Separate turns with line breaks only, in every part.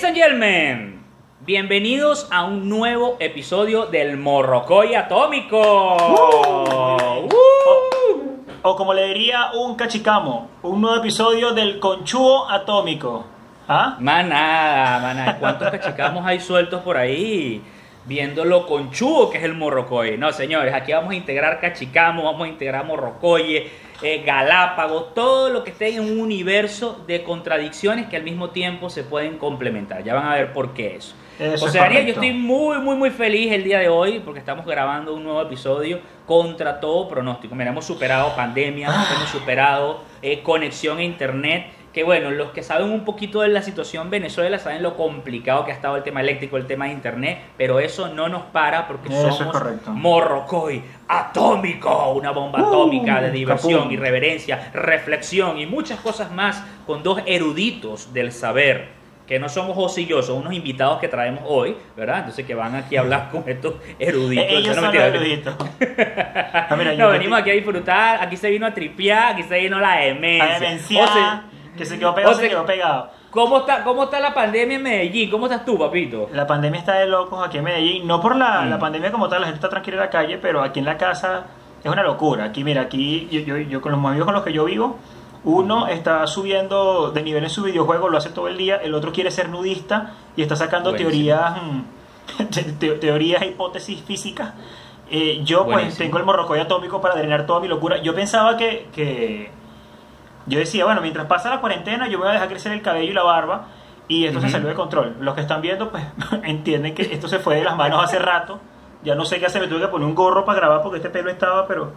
Ladies and gentlemen, bienvenidos a un nuevo episodio del Morrocoy Atómico.
Uh.
Uh.
O como le diría un cachicamo, un nuevo episodio del conchuo atómico. ¿Ah?
Manada, manada. ¿Cuántos cachicamos hay sueltos por ahí? Viendo lo conchudo que es el morrocoy. No, señores, aquí vamos a integrar cachicamo, vamos a integrar morrocoye, eh, galápagos, todo lo que esté en un universo de contradicciones que al mismo tiempo se pueden complementar. Ya van a ver por qué eso.
Eso
o sea, Ariel, yo estoy muy, muy, muy feliz el día de hoy porque estamos grabando un nuevo episodio contra todo pronóstico. Mira, hemos superado pandemia,
Ah.
hemos superado eh, conexión a internet. Que bueno, los que saben un poquito de la situación Venezuela saben lo complicado que ha estado el tema eléctrico, el tema de internet, pero eso no nos para porque
Eso es
somos. Morrocoy atómico, una bomba
Uh,
atómica de diversión,
capum.
irreverencia, reflexión y muchas cosas más con dos eruditos del saber que no somos José y yo, son unos invitados que traemos hoy, ¿verdad? Entonces que van aquí a hablar con estos eruditos.
Ellos
No,
son los eruditos. Ah,
No, venimos aquí a disfrutar, aquí se vino a tripear, aquí se vino la
A
demencia.
demenciar,
José,
que se quedó pegado, se quedó pegado.
¿cómo está, ¿Cómo está la pandemia en Medellín? ¿Cómo estás tú, papito?
La pandemia está de locos aquí en Medellín. No por la,
Mm.
la pandemia como tal, la gente está tranquila en la calle, pero aquí en la casa es una locura. Aquí, mira, aquí yo, yo, yo con los amigos con los que yo vivo, uno está subiendo de nivel en su videojuego, lo hace todo el día, el otro quiere ser nudista y está sacando
Buenísimo.
teorías, mm, te- te- teorías e hipótesis físicas. Eh, yo pues tengo el morrocoy atómico para drenar toda mi locura. Yo pensaba que, que yo decía, bueno, mientras pasa la cuarentena, yo voy a dejar crecer el cabello y la barba. Y esto se salió de control. Los que están viendo, pues, entienden que esto se fue de las manos hace rato. Ya no sé qué hacer, me tuve que poner un gorro para grabar porque este pelo estaba, pero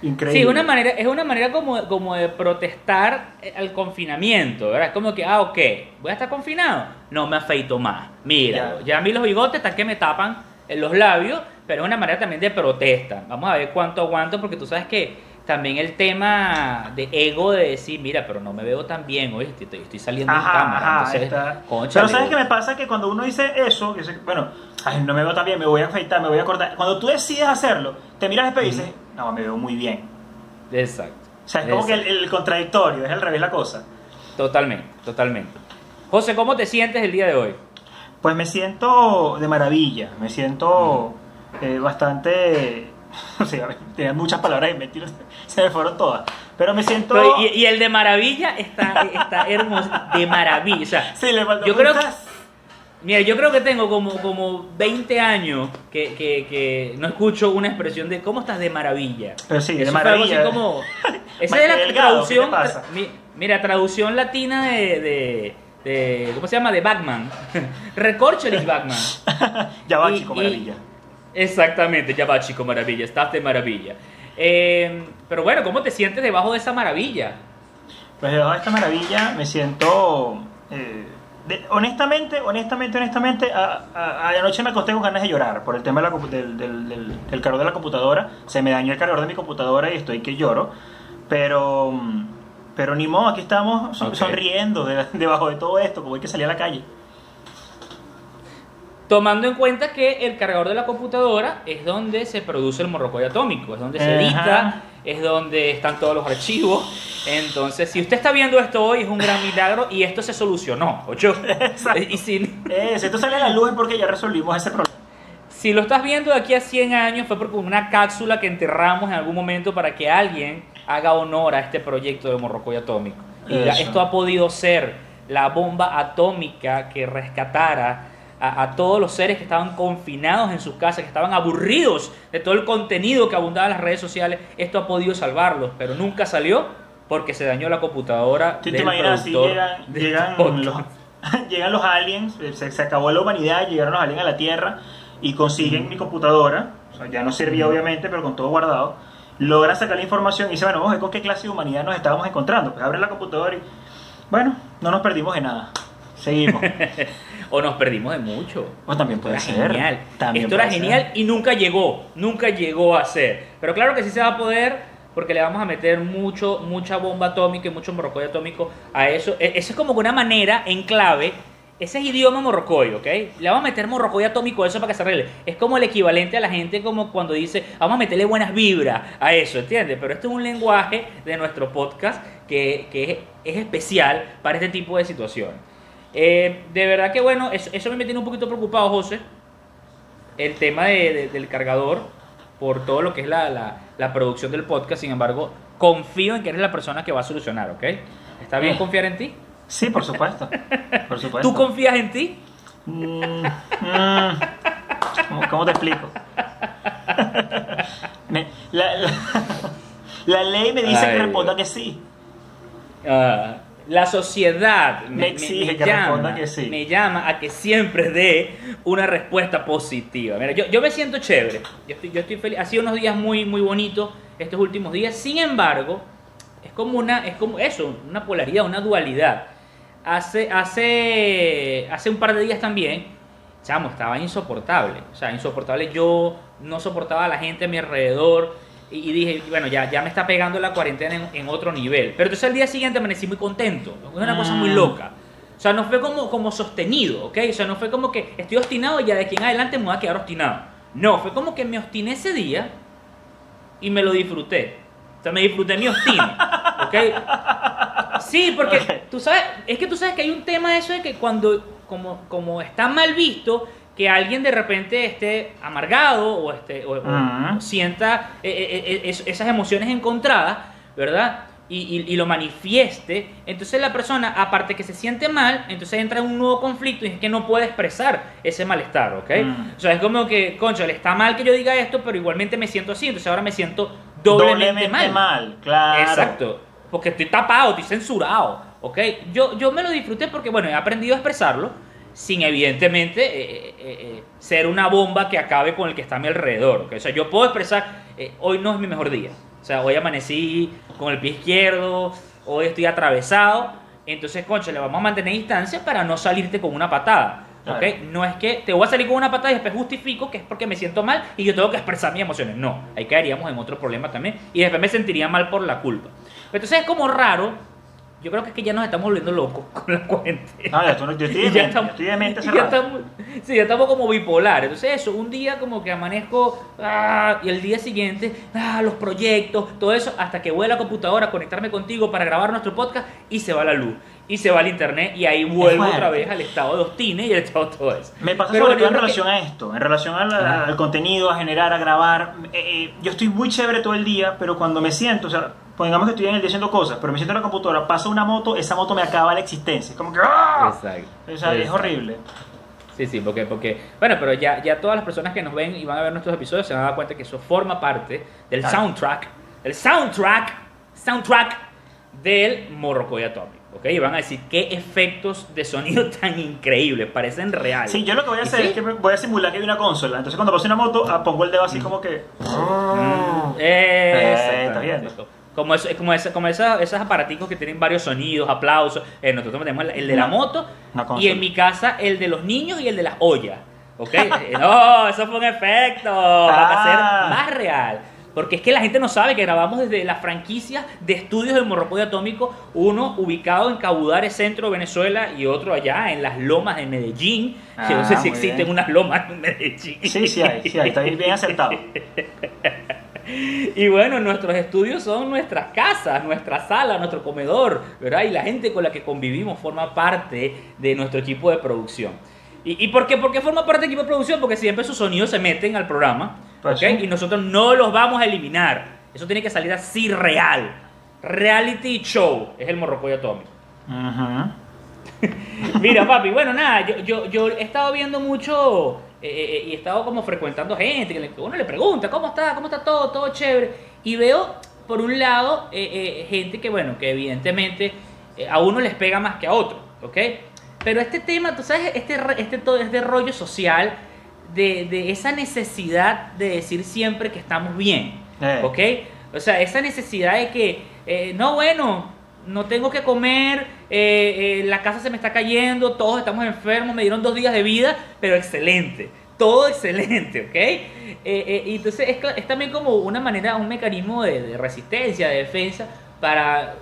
increíble.
Sí, una manera, es una manera como, como de protestar eh, al confinamiento, ¿verdad? Es como que, ah, ok, voy a estar confinado, no me afeito más. Mira, ya,
Ya.
a mí los bigotes están que me tapan en los labios, pero es una manera también de protesta. Vamos a ver cuánto aguanto, porque tú sabes que también el tema de ego de decir, mira, pero no me veo tan bien, oye, estoy, estoy saliendo en
Ajá,
cámara.
ajá,
entonces, cónchale,
Pero ¿sabes qué me pasa? Que cuando uno dice eso, que dice, bueno, ay, no me veo tan bien, me voy a afeitar, me voy a cortar. Cuando tú decides hacerlo, te miras al espejo y dices, no, me veo muy bien.
Exacto.
O sea, es como que el contradictorio, es al revés la cosa.
Totalmente, totalmente. José, ¿cómo te sientes el día de hoy?
Pues me siento de maravilla, me siento eh, bastante... O sea, tenía muchas palabras en mente, se me fueron todas. Pero me siento...
Pero, y, y el de maravilla está, está hermoso, de maravilla. O sea,
Sí, le faltó
yo creo que, mira, yo creo que tengo como, como 20 años que, que, que no escucho una expresión de ¿cómo estás de maravilla?
Pero sí, de
Eso algo
maravilla.
así como, esa es la
delgado,
traducción, tra- mi- mira, traducción latina de, de, de- ¿cómo se llama? De Batman. Recorcholis Batman.
ya va,
Y-
chico,
y-
maravilla.
Exactamente, ya va chico maravilla, estás de maravilla. Eh, pero bueno, ¿cómo te sientes debajo de esa maravilla?
Pues debajo de esta maravilla me siento... eh, de- honestamente, honestamente, honestamente, a, a- anoche me acosté con ganas de llorar por el tema de la compu- del, del, del- del cargador de la computadora. Se me dañó el cargador de mi computadora y estoy que lloro. Pero, pero ni modo, aquí estamos son- sonriendo de- debajo de todo esto, como hay que salir a la calle.
Tomando en cuenta que el cargador de la computadora es donde se produce el morrocoy atómico, es donde se edita, es donde están todos los archivos. Entonces, si usted está viendo esto hoy, es un gran milagro y esto se solucionó, ocho.
Exacto.
Y si,
Eh, si esto sale a la luz porque ya resolvimos ese problema.
si lo estás viendo de aquí a 100 años, fue porque una cápsula que enterramos en algún momento para que alguien haga honor a este proyecto de morrocoy atómico. Y
Eso.
esto ha podido ser la bomba atómica que rescatara a, a todos los seres que estaban confinados en sus casas, que estaban aburridos de todo el contenido que abundaba en las redes sociales. Esto ha podido salvarlos, pero nunca salió porque se dañó la computadora
¿Tú te imaginas si llegan, llegan, los, llegan los aliens, se, se acabó la humanidad, llegaron los aliens a la Tierra y consiguen mi computadora, o sea, ya no servía obviamente, pero con todo guardado, logran sacar la información y dicen, bueno, vamos a ver con qué clase de humanidad nos estábamos encontrando. Pues abren la computadora y, bueno, no nos perdimos de nada. Seguimos.
o nos perdimos de mucho.
Pues también puede
Esto
ser.
era genial.
También
Esto era genial
ser.
y nunca llegó, nunca llegó a ser. Pero claro que sí se va a poder porque le vamos a meter mucho, mucha bomba atómica y mucho morrocoy atómico a eso. E- Eso es como una manera en clave. Ese es idioma morrocoy, ¿ok? Le vamos a meter morrocoy atómico a eso para que se arregle. Es como el equivalente a la gente como cuando dice, vamos a meterle buenas vibras a eso, ¿entiendes? Pero esto es un lenguaje de nuestro podcast que, que es, es especial para este tipo de situaciones. Eh, de verdad que bueno, eso, eso me tiene un poquito preocupado, José. El tema de- de- del cargador, por todo lo que es la, la- la producción del podcast. Sin embargo, confío en que eres la persona que va a solucionar, ¿ok? ¿Está bien
Eh.
confiar en ti?
Sí, por supuesto. Por supuesto.
¿Tú confías en ti?
Mm, mm. ¿Cómo, cómo te explico? Me- la, la- ley me dice
Ay,
que responda que sí.
Ah, la sociedad
Me exige que responda que sí.
me llama a que siempre dé una respuesta positiva. Mira, yo, yo me siento chévere, yo estoy, yo estoy feliz. Ha sido unos días muy, muy bonitos estos últimos días. Sin embargo, es como una, es como eso, una polaridad, una dualidad. Hace, hace, hace un par de días también, chamo, estaba insoportable. O sea, insoportable. Yo no soportaba a la gente a mi alrededor. Y, dije, bueno, ya, ya me está pegando la cuarentena en, en otro nivel. Pero entonces al día siguiente amanecí muy contento. Es una cosa muy
Mm.
loca. O sea, no fue como, como sostenido, ¿ok? O sea, no fue como que estoy obstinado y ya de aquí en adelante me voy a quedar obstinado. No, fue como que me obstiné ese día y me lo disfruté. O sea, me disfruté mi obstine, ¿ok? Sí, porque tú sabes, es que tú sabes que hay un tema de eso de que cuando, como, como está mal visto, que alguien de repente esté amargado o, esté, o, o-
Ujú.
o sienta eh, eh, eh, es- esas emociones encontradas, ¿verdad? Y, y- y lo manifieste, entonces la persona, aparte que se siente mal, entonces entra en un nuevo conflicto y es que no puede expresar ese malestar, ¿ok?
Mm.
O sea, es como que, concho, le está mal que yo diga esto, pero igualmente me siento así, entonces ahora me siento doblemente, mal.
claro.
Exacto. Porque estoy tapado, estoy censurado. ¿Ok? Yo, yo me lo disfruté porque, bueno, he aprendido a expresarlo sin, evidentemente, eh, eh, eh, ser una bomba que acabe con el que está a mi alrededor. O sea, yo puedo expresar, hoy no es mi mejor día. O sea, hoy amanecí con el pie izquierdo, hoy estoy atravesado. Entonces, concha, le vamos a mantener distancia para no salirte con una patada. ¿ok?
Claro.
No es que te voy a salir con una patada y después justifico que es porque me siento mal y yo tengo que expresar mis emociones. No, ahí caeríamos en otro problema también y después me sentiría mal por la culpa. Entonces es como raro. Yo creo que es que ya nos estamos volviendo locos con la cuarentena.
No- yo estoy de
ya estamos-
estoy de mente hace
ya estamos, sí, ya estamos como bipolar. Entonces eso, un día como que amanezco ah, y el día siguiente, ah, los proyectos, todo eso, hasta que voy a la computadora a conectarme contigo para grabar nuestro podcast y se va la luz. Y se va el internet y ahí vuelvo otra vez al estado de obstine y al estado de todo eso.
Me pasa
Pero
sobre todo en relación a esto, en relación al, al contenido, a generar, a grabar. Eh, eh, yo estoy muy chévere todo el día, pero cuando me siento, o sea, pongamos que estoy en el día haciendo cosas, pero me siento en la computadora, pasa una moto, esa moto me acaba la existencia. Es como que. ¡ah!
Exacto.
O sea, es horrible.
Sí, sí, porque, porque bueno, pero ya, ya todas las personas que nos ven y van a ver nuestros episodios se van a dar cuenta que eso forma parte del
Claro.
soundtrack, el soundtrack, soundtrack del Morrocoy Atomic, ¿ok? Y van a decir qué efectos de sonido tan increíbles, parecen reales.
Sí, yo lo que voy a
¿Y
hacer
sí?
es que voy a simular que hay una consola. Entonces, cuando pase una moto, ah, pongo el dedo así como que.
Mm,
Eh,
exactamente.
¿estás viendo?
Como, eso, como, esa, como esa- esos aparaticos que tienen varios sonidos, aplausos. Eh, nosotros tenemos el de la moto y en mi casa el de los niños y el de las ollas. ¿Ok? Eh, no, eso fue un efecto para
Ah.
hacer más real. Porque es que la gente no sabe que grabamos desde la franquicia de estudios del Morrocoy Atómico, uno ubicado en Cabudare, centro de Venezuela, y otro allá en las lomas de Medellín. que no
Ah,
sé si existen
bien.
unas lomas en Medellín.
Sí, sí hay, sí hay, está bien acertado.
Y bueno, nuestros estudios son nuestras casas, nuestra sala, nuestro comedor, ¿verdad? Y la gente con la que convivimos forma parte de nuestro equipo de producción. ¿Y, y por, qué? por qué forma parte del equipo de producción? Porque siempre sus sonidos se meten al programa,
Pues
¿ok?
sí.
Y nosotros no los vamos a eliminar. Eso tiene que salir así real. Reality show es el Morrocoy Atómico.
Ujú.
Mira, papi, bueno, nada, yo, yo, yo he estado viendo mucho eh, eh, y he estado como frecuentando gente, que uno le pregunta, ¿cómo está? ¿Cómo está todo? Todo chévere. Y veo, por un lado, eh, eh, gente que, bueno, que evidentemente eh, a uno les pega más que a otro, ¿ok? Pero este tema, tú sabes, este, este todo este rollo social de, de esa necesidad de decir siempre que estamos bien,
Eh.
¿ok? O sea, esa necesidad de que, eh, no, bueno, no tengo que comer, eh, eh, la casa se me está cayendo, todos estamos enfermos, me dieron dos días de vida, pero excelente, todo excelente, ¿ok? Eh, y entonces es también como una manera, un mecanismo de, de resistencia, de defensa, para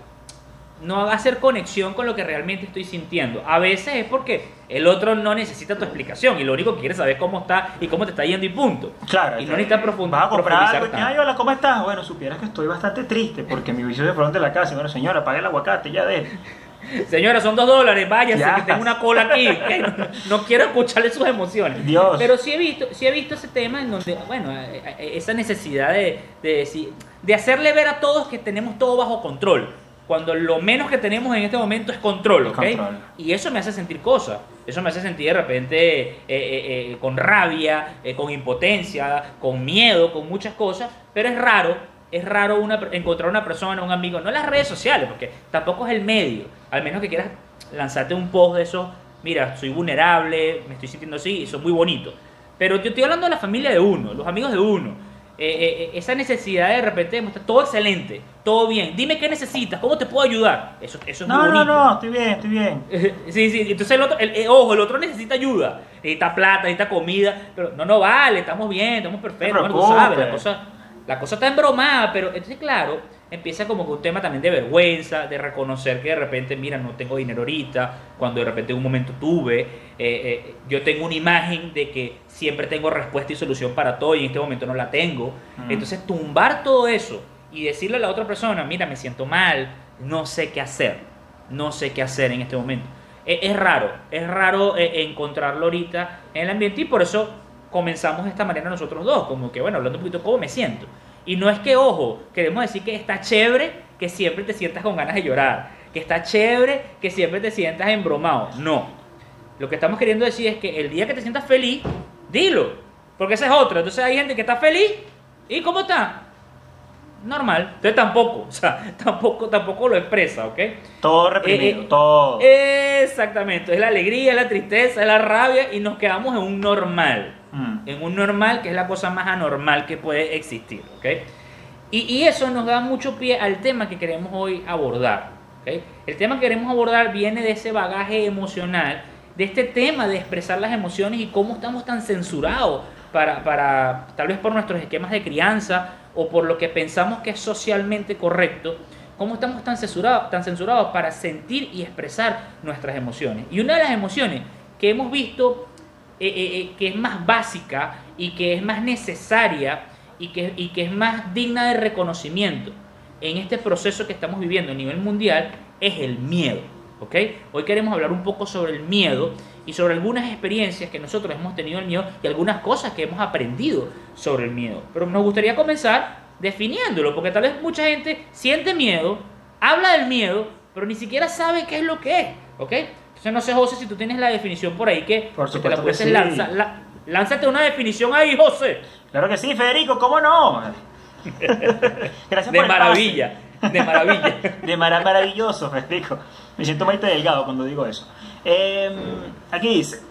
no hacer conexión con lo que realmente estoy sintiendo. A veces es porque el otro no necesita tu explicación y lo único que quiere saber es cómo está y cómo te está yendo y punto.
Claro,
y no necesita profund-
Vas a comprar
profundizar
algo y ay, hola, ¿cómo estás? Bueno, supieras que estoy bastante triste porque mi vicio se fueron de la casa. Bueno, señora, pague el aguacate, ya de.
Señora, son dos dólares, váyase,
Ya.
que tengo una cola aquí. No, no quiero escucharle sus emociones.
Dios.
Pero sí he visto, sí he visto ese tema en donde, bueno, eh, eh, esa necesidad de, de, decir- de hacerle ver a todos que tenemos todo bajo control. Cuando lo menos que tenemos en este momento es control, ¿ok?
Control.
Y eso me hace sentir cosas. Eso me hace sentir de repente eh, eh, eh, con rabia, con impotencia, con miedo, con muchas cosas. Pero es raro, es raro una, encontrar una persona, un amigo, no en las redes sociales, porque tampoco es el medio. Al menos que quieras lanzarte un post de eso, mira, soy vulnerable, me estoy sintiendo así, y eso es muy bonito. Pero yo estoy hablando de la familia de uno, los amigos de uno. Eh, eh, eh, esa necesidad de repente de mostrar todo excelente, todo bien. Dime qué necesitas, cómo te puedo ayudar. Eso, eso es
No,
muy
no,
bonito.
no, estoy bien, estoy bien.
Sí, sí, entonces el otro, el, eh, ojo, el otro necesita ayuda, necesita plata, necesita comida, pero no, no vale, estamos bien, estamos perfectos,
No
bueno, tú sabes, la cosa, la cosa está embromada, pero entonces claro, empieza como que un tema también de vergüenza, de reconocer que de repente, mira, no tengo dinero ahorita, cuando de repente en un momento tuve, eh, eh, yo tengo una imagen de que siempre tengo respuesta y solución para todo y en este momento no la tengo, entonces tumbar todo eso y decirle a la otra persona, mira, me siento mal, no sé qué hacer, no sé qué hacer en este momento. Es, es raro, es raro eh, encontrarlo ahorita en el ambiente y por eso comenzamos de esta manera nosotros dos, como que bueno, hablando un poquito cómo me siento. Y no es que, ojo, queremos decir que está chévere que siempre te sientas con ganas de llorar, que está chévere que siempre te sientas embromado. No. Lo que estamos queriendo decir es que el día que te sientas feliz, dilo, porque esa es otra. Entonces hay gente que está feliz y ¿cómo está? Normal. Entonces tampoco, o sea, tampoco, tampoco lo expresa, ¿ok?
Todo reprimido,
Eh, eh,
todo.
Exactamente, es la alegría, es la tristeza, es la rabia y nos quedamos en un normal.
Mm.
En un normal que es la cosa más anormal que puede existir. ¿ok? Y, y eso nos da mucho pie al tema que queremos hoy abordar. ¿ok? El tema que queremos abordar viene de ese bagaje emocional, de este tema de expresar las emociones y cómo estamos tan censurados para, para tal vez por nuestros esquemas de crianza o por lo que pensamos que es socialmente correcto, cómo estamos tan censurados, tan censurados para sentir y expresar nuestras emociones. Y una de las emociones que hemos visto eh, eh, eh, que es más básica y que es más necesaria y que, y que es más digna de reconocimiento en este proceso que estamos viviendo a nivel mundial es el miedo. ¿ok? Hoy queremos hablar un poco sobre el miedo y sobre algunas experiencias que nosotros hemos tenido el miedo y algunas cosas que hemos aprendido sobre el miedo. Pero nos gustaría comenzar definiéndolo, porque tal vez mucha gente siente miedo, habla del miedo, pero ni siquiera sabe qué es lo que es. ¿ok? Entonces no sé, José, si tú tienes la definición por ahí que,
Por
que te la
supuesto que sí.
la- lánzate una definición ahí, José.
Claro que sí, Federico, ¿cómo no? Gracias
De
por el
maravilla, de maravilla.
De mara- maravilloso, Federico. Me siento Maite Delgado cuando digo eso. Eh, aquí dice,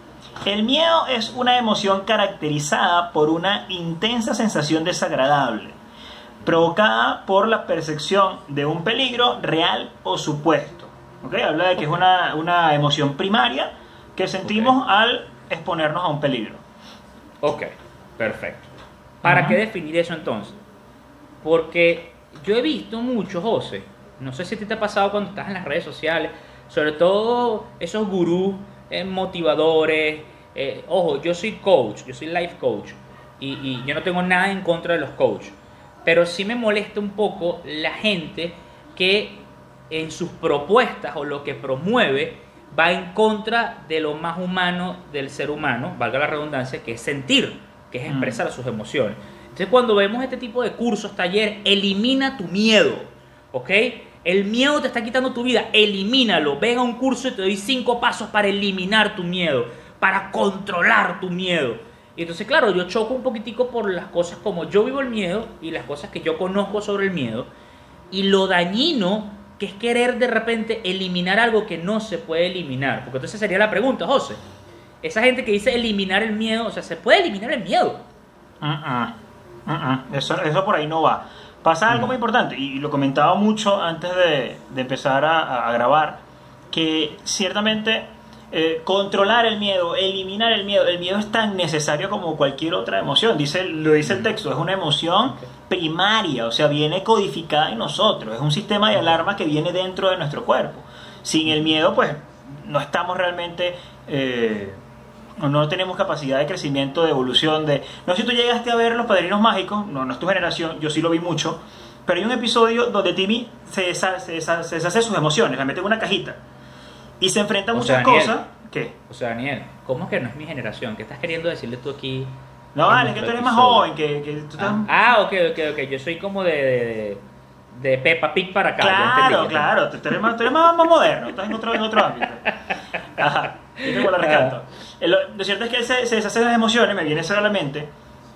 el miedo es una emoción caracterizada por una intensa sensación desagradable, provocada por la percepción de un peligro real o supuesto. ¿Ok? Habla de que es una, una emoción primaria que sentimos al exponernos a un peligro.
Ok, perfecto. ¿Para qué definir eso entonces? Porque yo he visto mucho, José, no sé si a ti te ha pasado cuando estás en las redes sociales, sobre todo esos gurús eh, motivadores. eh, ojo, yo soy coach, yo soy life coach y, y yo no tengo nada en contra de los coaches, pero sí me molesta un poco la gente que en sus propuestas o lo que promueve va en contra de lo más humano del ser humano, valga la redundancia, que es sentir, que es
Mm.
expresar sus emociones. Entonces cuando vemos este tipo de cursos, talleres, elimina tu miedo, ¿ok? El miedo te está quitando tu vida, elimínalo. Ven a un curso y te doy cinco pasos para eliminar tu miedo, para controlar tu miedo. Y entonces, claro, yo choco un poquitico por las cosas como yo vivo el miedo y las cosas que yo conozco sobre el miedo y lo dañino que es querer de repente eliminar algo que no se puede eliminar. Porque entonces sería la pregunta, José. Esa gente que dice eliminar el miedo, o sea, ¿se puede eliminar el miedo?
Mm-mm. Mm-mm. Eso, eso por ahí no va. Pasa algo muy importante, y lo comentaba mucho antes de, de empezar a, a grabar, que ciertamente eh, controlar el miedo, eliminar el miedo, el miedo es tan necesario como cualquier otra emoción. Dice, lo dice el texto, es una emoción primaria, o sea, viene codificada en nosotros, es un sistema de alarma que viene dentro de nuestro cuerpo. Sin el miedo, pues no estamos realmente... eh, no tenemos capacidad de crecimiento, de evolución, de... No sé si tú llegaste a ver Los Padrinos Mágicos, no, no es tu generación, yo sí lo vi mucho, pero hay un episodio donde Timmy se deshace, se deshace, sus emociones, la mete en una cajita. Y se enfrenta a muchas
Daniel.
cosas. ¿Qué?
O sea, Daniel, ¿cómo es que no es mi generación? ¿Qué estás queriendo decirle tú aquí?
No, vale, es que tú eres más joven, que, que tú estás...
Ah, ah, ok, ok, ok. Yo soy como de, de, de Peppa Pig para acá.
Claro, claro, tú eres más, tú eres más, más moderno, estás en otro, en otro ámbito. Ajá, yo la recanto. Eh, Lo, lo cierto es que él se, se deshace de las emociones, me viene eso a la mente,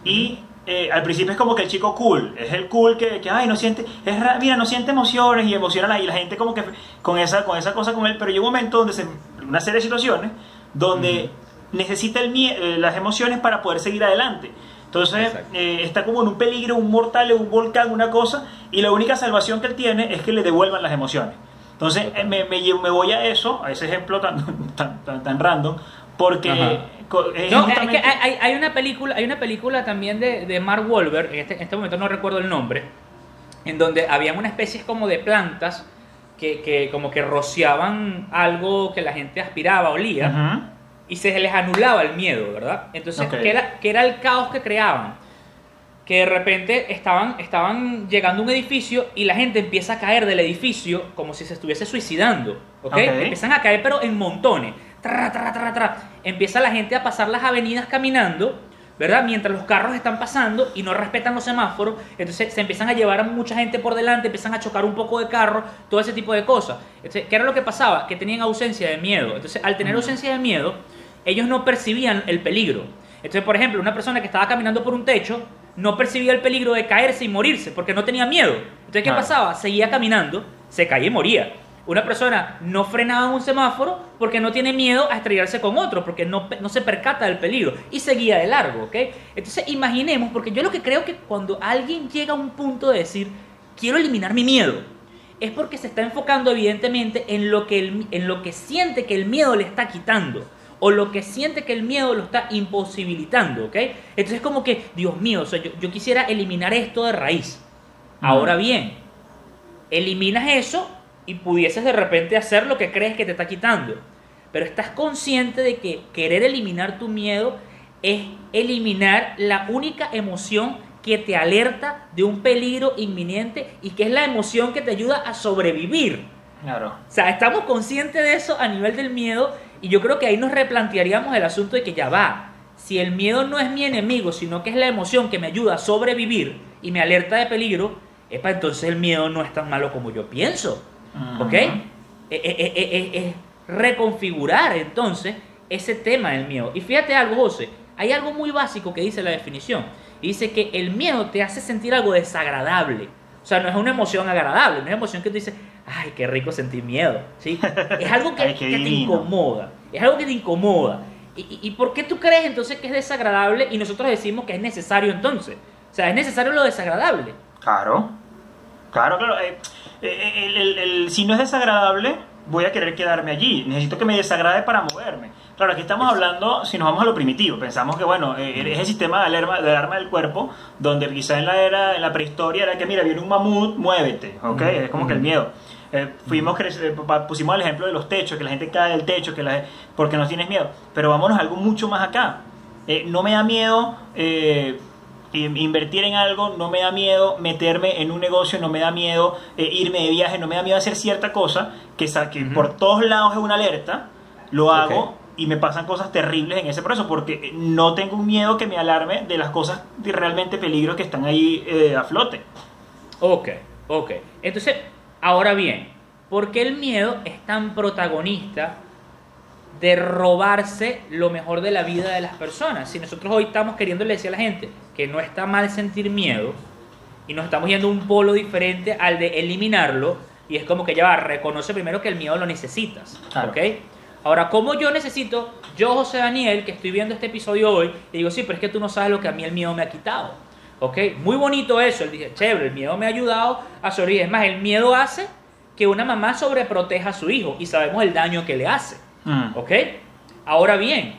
y eh, al principio es como que el chico cool, es el cool que, que ay, no siente, es ra- mira, no siente emociones y emociona y la gente como que con esa, con esa cosa con él, pero llega un momento donde se, una serie de situaciones donde necesita el eh, las emociones para poder seguir adelante. Entonces eh, está como en un peligro, un mortal, un volcán, una cosa, y la única salvación que él tiene es que le devuelvan las emociones. Entonces eh, me, me, me voy a eso, a ese ejemplo tan, tan, tan, tan random, porque es
No, es
justamente-
que hay, hay- una película, hay una película también de, de Mark Wahlberg, en este, en este momento no recuerdo el nombre, en donde había una especie como de plantas que, que como que rociaban algo que la gente aspiraba, olía, y se les anulaba el miedo, ¿verdad? Entonces,
Ok.
¿qué, era, qué era el caos que creaban? Que de repente estaban, estaban llegando a un edificio y la gente empieza a caer del edificio como si se estuviese suicidando, ¿ok?
Ok.
Empiezan a caer pero en montones. Tra, tra, tra, tra. Empieza la gente a pasar las avenidas caminando, ¿verdad? Mientras los carros están pasando y no respetan los semáforos, entonces se empiezan a llevar a mucha gente por delante, empiezan a chocar un poco de carro, todo ese tipo de cosas. Entonces, ¿qué era lo que pasaba? Que tenían ausencia de miedo. Entonces, al tener ausencia de miedo, ellos no percibían el peligro. Entonces, por ejemplo, una persona que estaba caminando por un techo no percibía el peligro de caerse y morirse porque no tenía miedo. Entonces, ¿qué pasaba? Seguía caminando, se caía y moría. Una persona no frenaba en un semáforo porque no tiene miedo a estrellarse con otro, porque no, no se percata del peligro y seguía de largo, ¿ok? Entonces, imaginemos, porque yo lo que creo que cuando alguien llega a un punto de decir, quiero eliminar mi miedo, es porque se está enfocando evidentemente en lo que, el- en lo que siente que el miedo le está quitando o lo que siente que el miedo lo está imposibilitando, ¿ok? Entonces como que, Dios mío, o sea, yo, yo quisiera eliminar esto de raíz. Ahora bien, eliminas eso y pudieses de repente hacer lo que crees que te está quitando. Pero estás consciente de que querer eliminar tu miedo es eliminar la única emoción que te alerta de un peligro inminente y que es la emoción que te ayuda a sobrevivir.
Claro.
O sea, estamos conscientes de eso a nivel del miedo y yo creo que ahí nos replantearíamos el asunto de que ya va. Si el miedo no es mi enemigo, sino que es la emoción que me ayuda a sobrevivir y me alerta de peligro, epa, entonces el miedo no es tan malo como yo pienso. Eh, eh, eh, eh, eh, reconfigurar entonces ese tema del miedo. Y fíjate algo, José, hay algo muy básico que dice la definición. Y dice que el miedo te hace sentir algo desagradable. O sea, no es una emoción agradable, no es una emoción que tú dices, ay, qué rico sentir miedo. ¿sí? Es algo que,
Ay, qué
que te incomoda. Es algo que te incomoda. ¿Y, y, y por qué tú crees entonces que es desagradable y nosotros decimos que es necesario entonces? O sea, es necesario lo desagradable.
Claro. Claro, claro. eh, eh, el- el- el- si no es desagradable, voy a querer quedarme allí. Necesito que me desagrade para moverme. Claro, aquí estamos hablando, si nos vamos a lo primitivo, pensamos que, bueno, eh, es el sistema de alarma, de alarma del cuerpo, donde quizá en la era, en la prehistoria era que, mira, viene un mamut, muévete, ¿ok?
Ujú,
Es como que el
ujú.
miedo. Eh, fuimos pusimos el ejemplo de los techos, que la gente cae del techo, que la, porque no tienes miedo. Pero vámonos a algo mucho más acá. Eh, no me da miedo eh, invertir en algo, no me da miedo meterme en un negocio, no me da miedo eh, irme de viaje, no me da miedo hacer cierta cosa que, que
Ujú.
por todos lados es una alerta, lo hago y me pasan cosas terribles en ese proceso porque no tengo un miedo que me alarme de las cosas de realmente peligro que están ahí eh, a flote.
Ok, ok. Entonces, ahora bien, ¿por qué el miedo es tan protagonista de robarse lo mejor de la vida de las personas? Si nosotros hoy estamos queriendo decir a la gente que no está mal sentir miedo y nos estamos yendo a un polo diferente al de eliminarlo, y es como que ya va, reconoce primero que el miedo lo necesitas,
Claro.
¿ok? Ahora, ¿cómo yo necesito, yo José Daniel, que estoy viendo este episodio hoy, y digo, sí, pero es que tú no sabes lo que a mí el miedo me ha quitado, ¿ok? Muy bonito eso, él dice, chévere, el miedo me ha ayudado a sobrevivir, es más, el miedo hace que una mamá sobreproteja a su hijo, y sabemos el daño que le hace,
Mm.
¿ok? Ahora bien,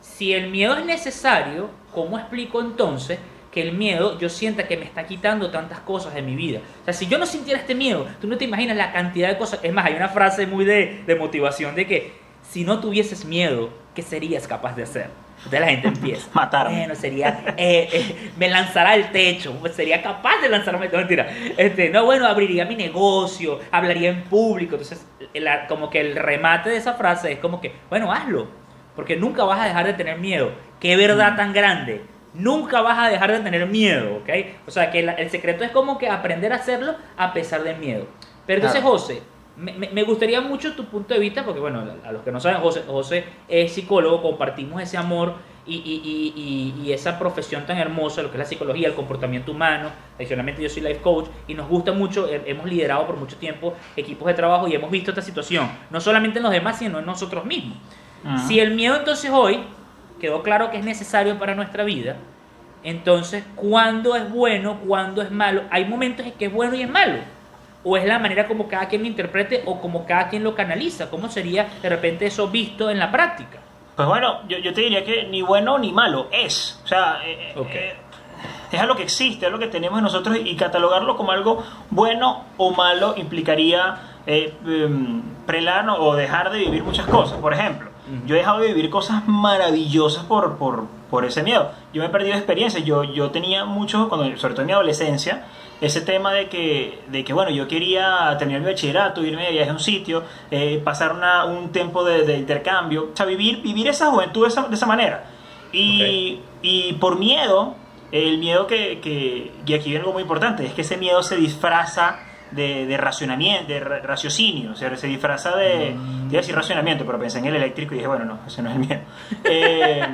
si el miedo es necesario, ¿cómo explico entonces que el miedo yo sienta que me está quitando tantas cosas de mi vida? O sea, si yo no sintiera este miedo, tú no te imaginas la cantidad de cosas. Es más, hay una frase muy de, de motivación de que si no tuvieses miedo, ¿qué serías capaz de hacer? Entonces la gente empieza.
Matarme.
Bueno, sería. eh, eh, me lanzará al techo. pues, Sería capaz de lanzarme. No, mentira. Este, no, bueno, abriría mi negocio. Hablaría en público. Entonces, la- como que el remate de esa frase es como que, bueno, hazlo. Porque nunca vas a dejar de tener miedo. Qué verdad tan grande. Nunca vas a dejar de tener miedo, ¿ok? O sea, que la- el secreto es como que aprender a hacerlo a pesar del miedo. Pero entonces,
Claro.
José, me, gustaría mucho tu punto de vista, porque bueno, a los que no saben, José, José es psicólogo, compartimos ese amor y, y- y- y- esa profesión tan hermosa, lo que es la psicología, el comportamiento humano. Adicionalmente yo soy life coach y nos gusta mucho, he- hemos liderado por mucho tiempo equipos de trabajo y hemos visto esta situación, no solamente en los demás, sino en nosotros mismos.
Ujú.
Si el miedo entonces hoy quedó claro que es necesario para nuestra vida, entonces, ¿cuándo es bueno? ¿Cuándo es malo? Hay momentos en que es bueno y es malo. O es la manera como cada quien lo interprete o como cada quien lo canaliza. ¿Cómo sería de repente eso visto en la práctica?
Pues bueno, yo, yo te diría que ni bueno ni malo es. O sea, eh,
Ok.
eh, es algo que existe, es lo que tenemos en nosotros y catalogarlo como algo bueno o malo implicaría eh, em, prelar o- dejar de vivir muchas cosas. Por ejemplo, yo he dejado de vivir cosas maravillosas por, por, por ese miedo. Yo me he perdido experiencias. Yo, yo tenía mucho, cuando, sobre todo en mi adolescencia, ese tema de que, de que bueno, yo quería terminar mi bachillerato, irme de viaje a un sitio, eh, pasar una- un tiempo de, de intercambio, o sea, vivir, vivir esa juventud de esa, de esa manera. Y, y por miedo, el miedo que, que, y aquí viene algo muy importante, es que ese miedo se disfraza de, de racionamiento, de ra- raciocinio, o sea, se disfraza de,
Mm.
te iba a decir racionamiento, pero pensé en el eléctrico y dije, bueno, no, ese no es el miedo. Eh,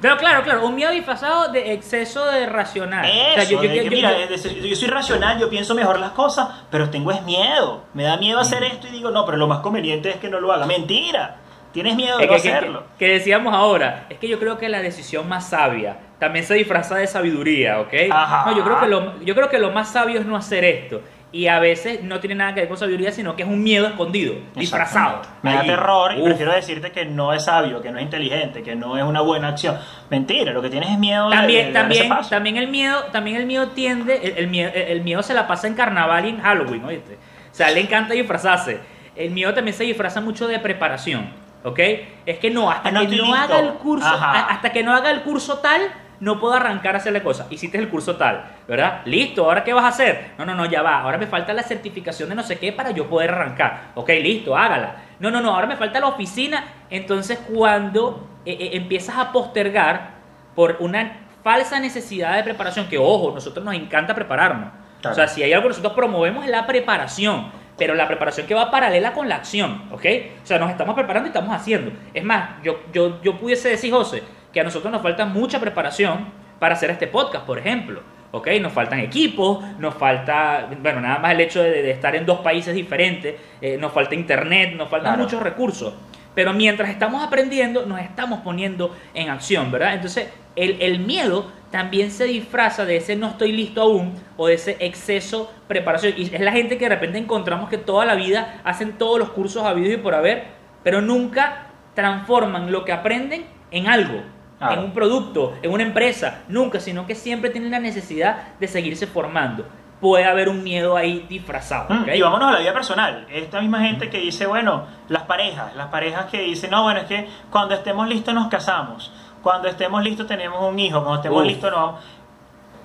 Pero claro, claro, un miedo disfrazado de exceso de racional.
Eso,
O sea, yo-
mira,
yo-
soy racional, yo pienso mejor las cosas, pero tengo es miedo. Me da miedo hacer esto y digo, no, pero lo más conveniente es que no lo haga. Mentira, tienes miedo de no
que-
hacerlo.
que- que decíamos ahora, es que yo creo que la decisión más sabia también se disfraza de sabiduría, ¿ok?
Ajá.
No, yo creo que lo, yo creo que lo más sabio es no hacer esto. Y a veces no tiene nada que ver con sabiduría, sino que es un miedo escondido, disfrazado.
Me da
Ahí.
terror y
Uf.
prefiero decirte que no es sabio, que no es inteligente, que no es una buena acción. Mentira, lo que tienes es miedo de-
También,
de, ese
también,
paso.
también el miedo, también el miedo tiende, el, el miedo, el miedo se la pasa en carnaval y en Halloween, ¿oíste? O sea, le encanta disfrazarse. El miedo también se disfraza mucho de preparación, ¿ok? Es que no, hasta
Ah, no
que no
listo.
haga el curso,
Ajá.
hasta que no haga el curso tal, no puedo arrancar a hacerle cosas. Hiciste el curso tal, ¿verdad? Listo, ¿ahora qué vas a hacer? No, no, no, ya va. Ahora me falta la certificación de no sé qué para yo poder arrancar. Ok, listo, hágala. No, no, no, ahora me falta la oficina. Entonces, cuando eh, eh, empiezas a postergar por una falsa necesidad de preparación, que ojo, nosotros nos encanta prepararnos.
Claro.
O sea, si hay algo que nosotros promovemos es la preparación, pero la preparación que va paralela con la acción, ¿ok? O sea, nos estamos preparando y estamos haciendo. Es más, yo, yo, yo pudiese decir, José, que a nosotros nos falta mucha preparación para hacer este podcast, por ejemplo. ¿Ok? Nos faltan equipos, nos falta, bueno, nada más el hecho de, de estar en dos países diferentes, eh, nos falta internet, nos faltan
Claro.
muchos recursos. Pero mientras estamos aprendiendo, nos estamos poniendo en acción, ¿verdad? Entonces, el, el miedo también se disfraza de ese no estoy listo aún o de ese exceso preparación. Y es la gente que de repente encontramos que toda la vida hacen todos los cursos habidos y por haber, pero nunca transforman lo que aprenden en algo,
Claro.
en un producto, en una empresa, nunca, sino que siempre tienen la necesidad de seguirse formando. Puede haber un miedo ahí disfrazado.
Mm. Y vámonos a la vida personal. Esta misma gente que dice, bueno, las parejas, las parejas que dicen, no, bueno, es que cuando estemos listos nos casamos, cuando estemos listos tenemos un hijo, cuando estemos
Uf.
listos no.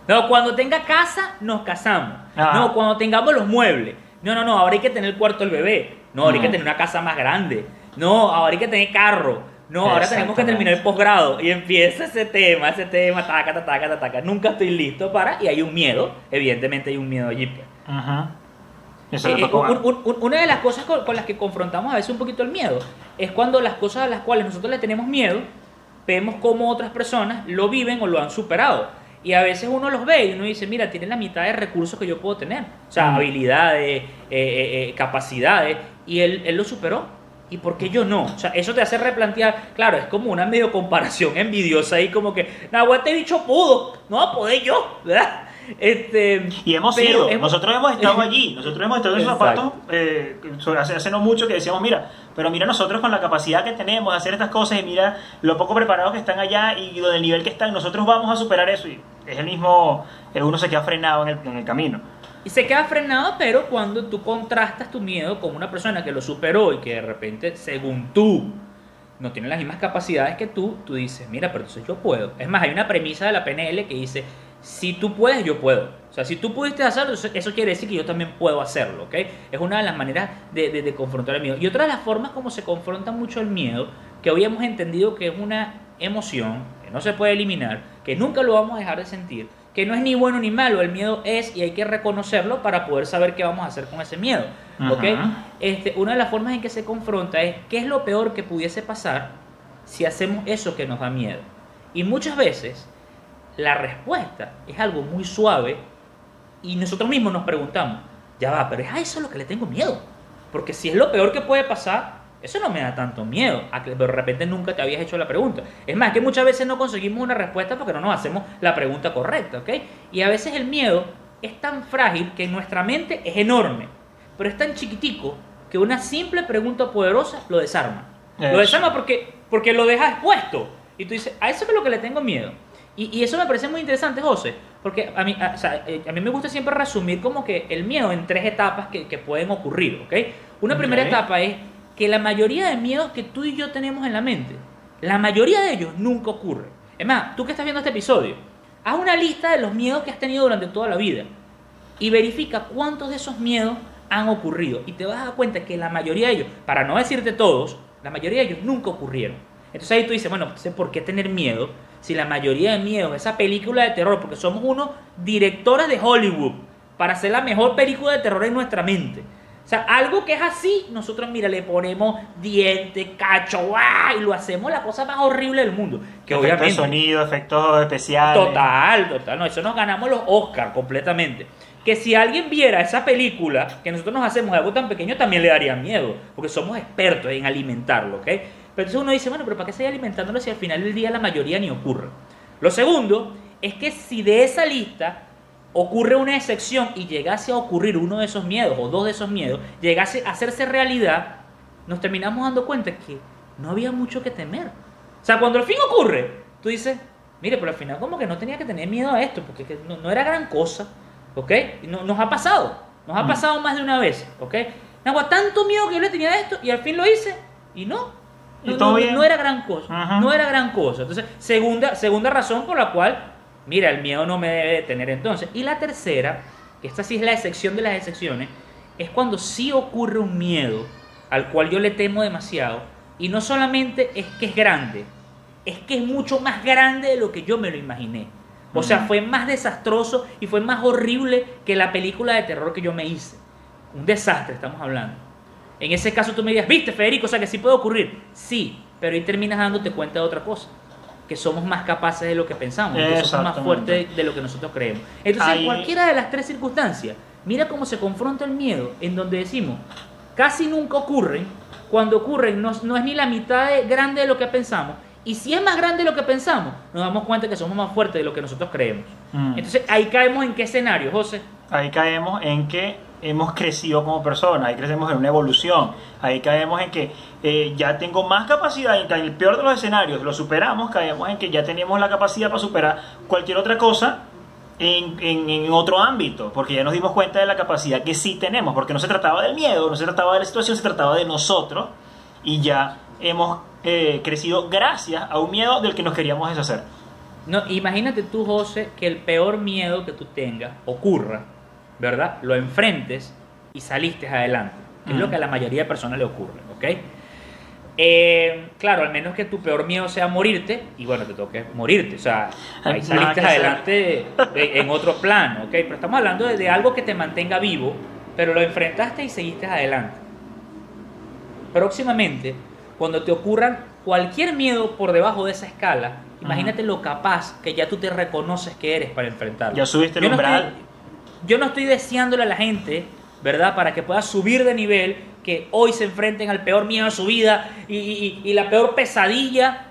No, cuando tenga casa, nos casamos.
Ah.
No, cuando tengamos los muebles. No, no, no, ahora hay que tener el cuarto del bebé. No, ahora hay que
Mm.
tener una casa más grande. No, ahora hay que tener carro. No, ahora tenemos que terminar el posgrado. Y empieza ese tema, ese tema, taca, taca, taca, taca. Nunca estoy listo para. Y hay un miedo. Evidentemente hay un miedo allí. pues.
Ajá. Eso
Eh,
le tocó a-
un- un- un- una de las cosas con, con las que confrontamos a veces un poquito el miedo es cuando las cosas a las cuales nosotros le tenemos miedo, vemos cómo otras personas lo viven o lo han superado. Y a veces uno los ve y uno dice, mira, tienen la mitad de recursos que yo puedo tener. O sea,
Mm.
habilidades, eh, eh, capacidades. Y él, él lo superó. ¿Y por qué yo no? O sea, eso te hace replantear. Claro, es como una medio comparación envidiosa ahí, como que, no, este bicho pudo. No, podé yo, ¿verdad? Este,
Y hemos sido,
hemos-
nosotros hemos estado allí, nosotros hemos estado en esos zapatos eh, hace, hace no mucho que decíamos, mira, pero mira nosotros con la capacidad que tenemos de hacer estas cosas y mira lo poco preparados que están allá y lo del nivel que están, nosotros vamos a superar eso y es el mismo, eh, uno se queda frenado en el, en el camino.
Y se queda frenado, pero cuando tú contrastas tu miedo con una persona que lo superó y que de repente, según tú, no tienen las mismas capacidades que tú, tú dices, mira, pero entonces yo puedo. Es más, hay una premisa de la PNL que dice, si tú puedes, yo puedo. O sea, si tú pudiste hacerlo, eso quiere decir que yo también puedo hacerlo, ¿ok? Es una de las maneras de, de- de confrontar el miedo. Y otra de las formas como se confronta mucho el miedo, que hoy hemos entendido que es una emoción, que no se puede eliminar, que nunca lo vamos a dejar de sentir, que no es ni bueno ni malo, el miedo es y hay que reconocerlo para poder saber qué vamos a hacer con ese miedo, ¿ok?
Ajá.
Este, una de las formas en que se confronta es qué es lo peor que pudiese pasar si hacemos eso que nos da miedo. Y muchas veces la respuesta es algo muy suave y nosotros mismos nos preguntamos, ya va, pero es a eso lo que le tengo miedo. Porque si es lo peor que puede pasar, eso no me da tanto miedo. A que de repente nunca te habías hecho la pregunta. Es más, que muchas veces no conseguimos una respuesta porque no nos hacemos la pregunta correcta, ¿ok? Y a veces el miedo es tan frágil que en nuestra mente es enorme, pero es tan chiquitico que una simple pregunta poderosa lo desarma. Lo desarma porque, porque lo deja expuesto. Y tú dices, a eso es lo que le tengo miedo. Y, y eso me parece muy interesante, José, porque a mí, a, o sea, eh, a mí me gusta siempre resumir como que el miedo en tres etapas que, que pueden ocurrir, ¿ok? Una primera etapa es que la mayoría de miedos que tú y yo tenemos en la mente, la mayoría de ellos nunca ocurren. Es más, tú que estás viendo este episodio, haz una lista de los miedos que has tenido durante toda la vida y verifica cuántos de esos miedos han ocurrido. Y te vas a dar cuenta que la mayoría de ellos, para no decirte todos, la mayoría de ellos nunca ocurrieron. Entonces ahí tú dices, bueno, entonces, ¿por qué tener miedo? Si la mayoría de miedos, esa película de terror, porque somos unos directores de Hollywood para hacer la mejor película de terror en nuestra mente. O sea, algo que es así, nosotros, mira, le ponemos dientes, cacho, ¡guau! y lo hacemos la cosa más horrible del mundo. Que
efectos
obviamente...
sonido, efectos especiales.
Total, total. No, eso nos ganamos los Oscars completamente. Que si alguien viera esa película que nosotros nos hacemos de algo tan pequeño, también le daría miedo. Porque somos expertos en alimentarlo, ¿ok? Pero entonces uno dice, bueno, pero ¿para qué seguir alimentándolo si al final del día la mayoría ni ocurre? Lo segundo es que si de esa lista ocurre una excepción y llegase a ocurrir uno de esos miedos o dos de esos miedos, llegase a hacerse realidad, nos terminamos dando cuenta que no había mucho que temer. O sea, cuando al fin ocurre, tú dices, mire, pero al final como que no tenía que tener miedo a esto, porque que no, no era gran cosa, ¿ok? No- nos ha pasado, nos ha
Mm.
pasado más de una vez, ¿ok? Agua, tanto miedo que yo le tenía a esto y al fin lo hice y no. No, no- no era gran cosa,
Ajá.
no era gran cosa. Entonces, segunda, segunda razón por la cual, mira, el miedo no me debe detener entonces. Y la tercera, que esta sí es la excepción de las excepciones, es cuando sí ocurre un miedo al cual yo le temo demasiado y no solamente es que es grande, es que es mucho más grande de lo que yo me lo imaginé. O sea,
Ujú.
fue más desastroso y fue más horrible que la película de terror que yo me hice. Un desastre estamos hablando. En ese caso tú me dirías, viste Federico, o sea que sí puede ocurrir. Sí, pero ahí terminas dándote cuenta de otra cosa. Que somos más capaces de lo que pensamos, que somos más fuertes de lo que nosotros creemos. Entonces,
Ahí-
en cualquiera de las tres circunstancias, mira cómo se confronta el miedo, en donde decimos, casi nunca ocurren, cuando ocurren no, no es ni la mitad de grande de lo que pensamos, y si es más grande de lo que pensamos, nos damos cuenta que somos más fuertes de lo que nosotros creemos.
Mm.
Entonces, ahí caemos en qué escenario, José.
Ahí caemos en que hemos crecido como personas, ahí crecemos en una evolución, ahí caemos en que eh, ya tengo más capacidad, en el peor de los escenarios lo superamos, caemos en que ya tenemos la capacidad para superar cualquier otra cosa en otro ámbito, porque ya nos dimos cuenta de la capacidad que sí tenemos, porque no se trataba del miedo, no se trataba de la situación, se trataba de nosotros, y ya hemos eh, crecido gracias a un miedo del que nos queríamos deshacer.
No, imagínate tú, José, que el peor miedo que tú tengas ocurra, ¿verdad? Lo enfrentes y saliste adelante, que es lo
Ujú.
que a la mayoría de personas le ocurre, ¿ok? Eh, claro, al menos que tu peor miedo sea morirte, y bueno, te toque morirte, o sea, ahí
Nada
saliste adelante de- en otro plano, ¿ok? Pero estamos hablando de, de algo que te mantenga vivo, pero lo enfrentaste y seguiste adelante. Próximamente, cuando te ocurran cualquier miedo por debajo de esa escala, imagínate lo capaz que ya tú te reconoces que eres para enfrentarlo.
Ya subiste el umbral.
Yo no estoy deseándole a la gente, ¿verdad? Para que pueda subir de nivel, que hoy se enfrenten al peor miedo de su vida y, y- y la peor pesadilla,